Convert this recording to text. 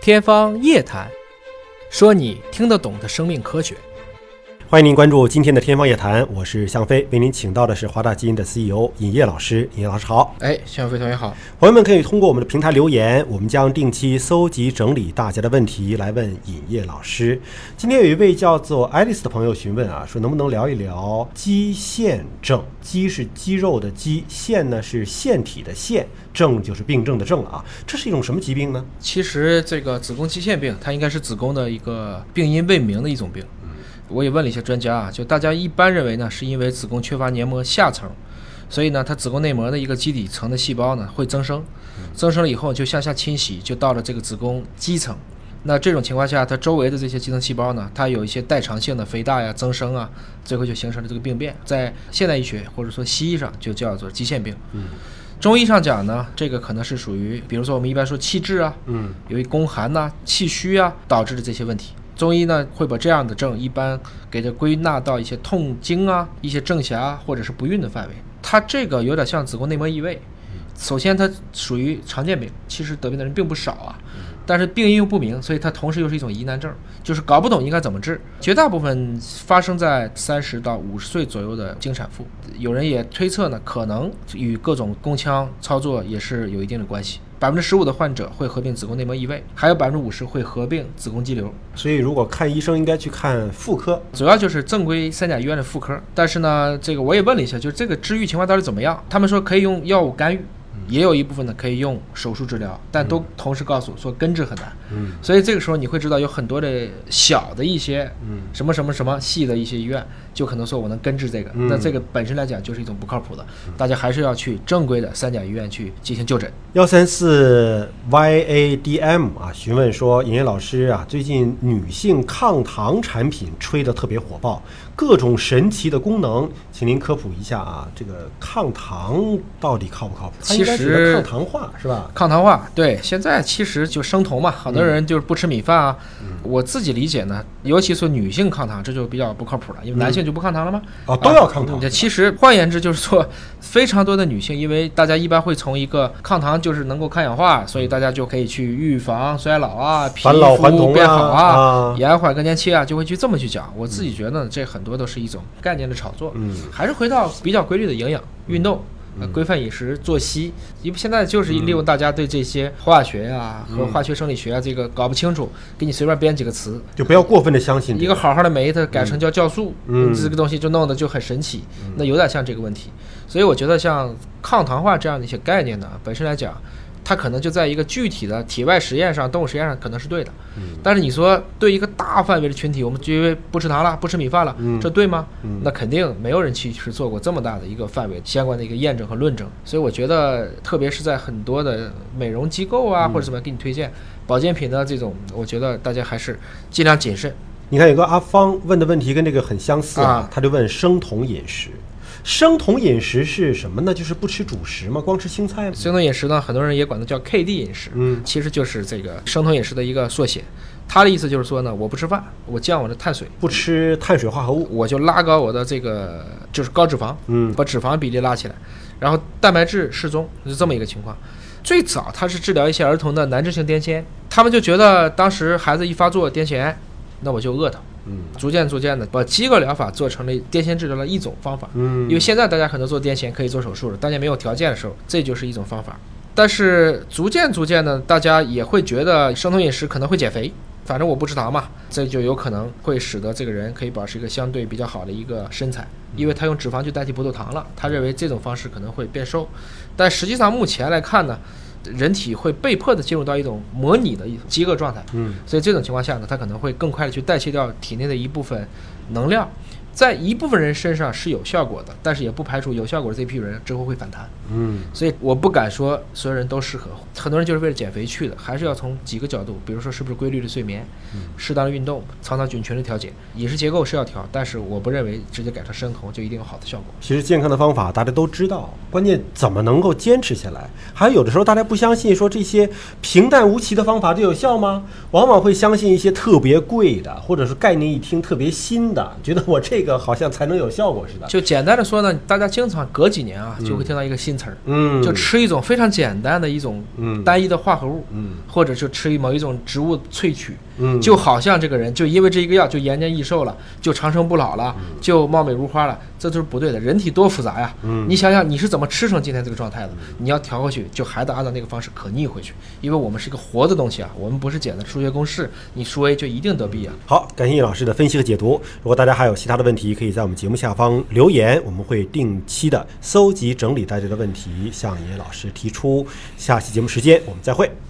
天方夜谭，说你听得懂的生命科学。欢迎您关注今天的《天方夜谭》，我是向飞，为您请到的是华大基因的 CEO 尹烨老师。尹烨老师好，哎，向飞同学好。朋友们可以通过我们的平台留言，我们将定期搜集整理大家的问题来问尹烨老师。今天有一位叫做爱丽丝的朋友询问啊，说能不能聊一聊肌腺症？肌是肌肉的肌，腺呢是腺体的腺，症就是病症的症了啊。这是一种什么疾病呢？其实这个子宫肌腺病，它应该是子宫的一个病因未明的一种病。我也问了一些专家啊，就大家一般认为呢，是因为子宫缺乏黏膜下层，所以呢，它子宫内膜的一个基底层的细胞呢会增生，增生了以后就向下侵袭，就到了这个子宫肌层。那这种情况下，它周围的这些基层细胞呢，它有一些代偿性的肥大呀、增生啊，最后就形成了这个病变。在现代医学或者说西医上就叫做肌腺病。嗯，中医上讲呢，这个可能是属于，比如说我们一般说气滞啊，嗯，由于宫寒呐、气虚啊导致的这些问题。中医呢会把这样的症一般给它归纳到一些痛经啊、一些正狭或者是不孕的范围。它这个有点像子宫内膜异位。首先，它属于常见病，其实得病的人并不少啊。但是病因又不明，所以它同时又是一种疑难症，就是搞不懂应该怎么治。绝大部分发生在三十到五十岁左右的经产妇，有人也推测呢，可能与各种宫腔操作也是有一定的关系。百分之十五的患者会合并子宫内膜异位，还有百分之五十会合并子宫肌瘤。所以，如果看医生，应该去看妇科，主要就是正规三甲医院的妇科。但是呢，这个我也问了一下，就是这个治愈情况到底怎么样？他们说可以用药物干预。也有一部分呢可以用手术治疗，但都同时告诉说根治很难。嗯，所以这个时候你会知道有很多的小的一些，嗯，什么什么什么细的一些医院，就可能说我能根治这个。那这个本身来讲就是一种不靠谱的，大家还是要去正规的三甲医院去进行就诊。幺三四 YADM 啊，询问说，尹烨老师啊，最近女性抗糖产品吹得特别火爆，各种神奇的功能，请您科普一下啊，这个抗糖到底靠不靠谱？其实抗糖化是吧？抗糖化，对，现在其实就生酮嘛，很多人就是不吃米饭啊。我自己理解呢，尤其是女性抗糖，这就比较不靠谱了，因为男性就不抗糖了吗？啊，都要抗糖。其实换言之就是说，非常多的女性，因为大家一般会从一个抗糖就是能够抗氧化，所以大家就可以去预防衰老啊，皮肤变好啊，延缓更年期啊，就会去这么去讲。我自己觉得这很多都是一种概念的炒作。嗯，还是回到比较规律的营养、运动。规范饮食作息，因为现在就是利用大家对这些化学呀和化学生理学啊这个搞不清楚，给你随便编几个词，就不要过分的相信一个好好的酶，它改成叫酵素，嗯，这个东西就弄得就很神奇，那有点像这个问题。所以我觉得像抗糖化这样的一些概念呢，本身来讲。它可能就在一个具体的体外实验上、动物实验上可能是对的，但是你说对一个大范围的群体，我们因为不吃糖了、不吃米饭了，这对吗？那肯定没有人去是做过这么大的一个范围相关的一个验证和论证。所以我觉得，特别是在很多的美容机构啊或者怎么给你推荐保健品的这种，我觉得大家还是尽量谨慎。你看，有个阿芳问的问题跟这个很相似啊，他就问生酮饮食。生酮饮食是什么呢？就是不吃主食嘛？光吃青菜吗？生酮饮食呢，很多人也管它叫 KD 饮食，嗯，其实就是这个生酮饮食的一个缩写。他的意思就是说呢，我不吃饭，我降我的碳水，不吃碳水化合物，我就拉高我的这个就是高脂肪，嗯，把脂肪比例拉起来，然后蛋白质适中，是这么一个情况。最早它是治疗一些儿童的难治性癫痫，他们就觉得当时孩子一发作癫痫，那我就饿他。嗯，逐渐逐渐的把饥饿疗法做成了癫痫治疗的一种方法。嗯，因为现在大家可能做癫痫可以做手术了，大家没有条件的时候，这就是一种方法。但是逐渐逐渐的，大家也会觉得生酮饮食可能会减肥，反正我不吃糖嘛，这就有可能会使得这个人可以保持一个相对比较好的一个身材，因为他用脂肪去代替葡萄糖了，他认为这种方式可能会变瘦。但实际上目前来看呢。人体会被迫的进入到一种模拟的一种饥饿状态，嗯，所以这种情况下呢，它可能会更快的去代谢掉体内的一部分能量。在一部分人身上是有效果的，但是也不排除有效果的这批人之后会反弹。嗯，所以我不敢说所有人都适合，很多人就是为了减肥去的，还是要从几个角度，比如说是不是规律的睡眠，适当的运动，肠道菌群的调节，饮食结构是要调，但是我不认为直接改成生酮就一定有好的效果。其实健康的方法大家都知道，关键怎么能够坚持下来？还有有的时候大家不相信说这些平淡无奇的方法就有效吗？往往会相信一些特别贵的，或者是概念一听特别新的，觉得我这这个好像才能有效果似的。就简单的说呢，大家经常隔几年啊，就会听到一个新词儿，嗯，就吃一种非常简单的一种嗯。单一的化合物，嗯。或者就吃某一种植物萃取，嗯就好像这个人就因为这一个药就延年益寿了，就长生不老了，就貌美如花了，这都是不对的。人体多复杂呀，嗯你想想你是怎么吃成今天这个状态的？你要调回去，就还得按照那个方式可逆回去，因为我们是一个活的东西啊，我们不是简单的数学公式，你数 a 就一定得 b 啊。好，感谢叶老师的分析和解读。如果大家还有其他的问题，可以在我们节目下方留言，我们会定期的搜集整理大家的问题，向叶老师提出。下期节目时间我们再会。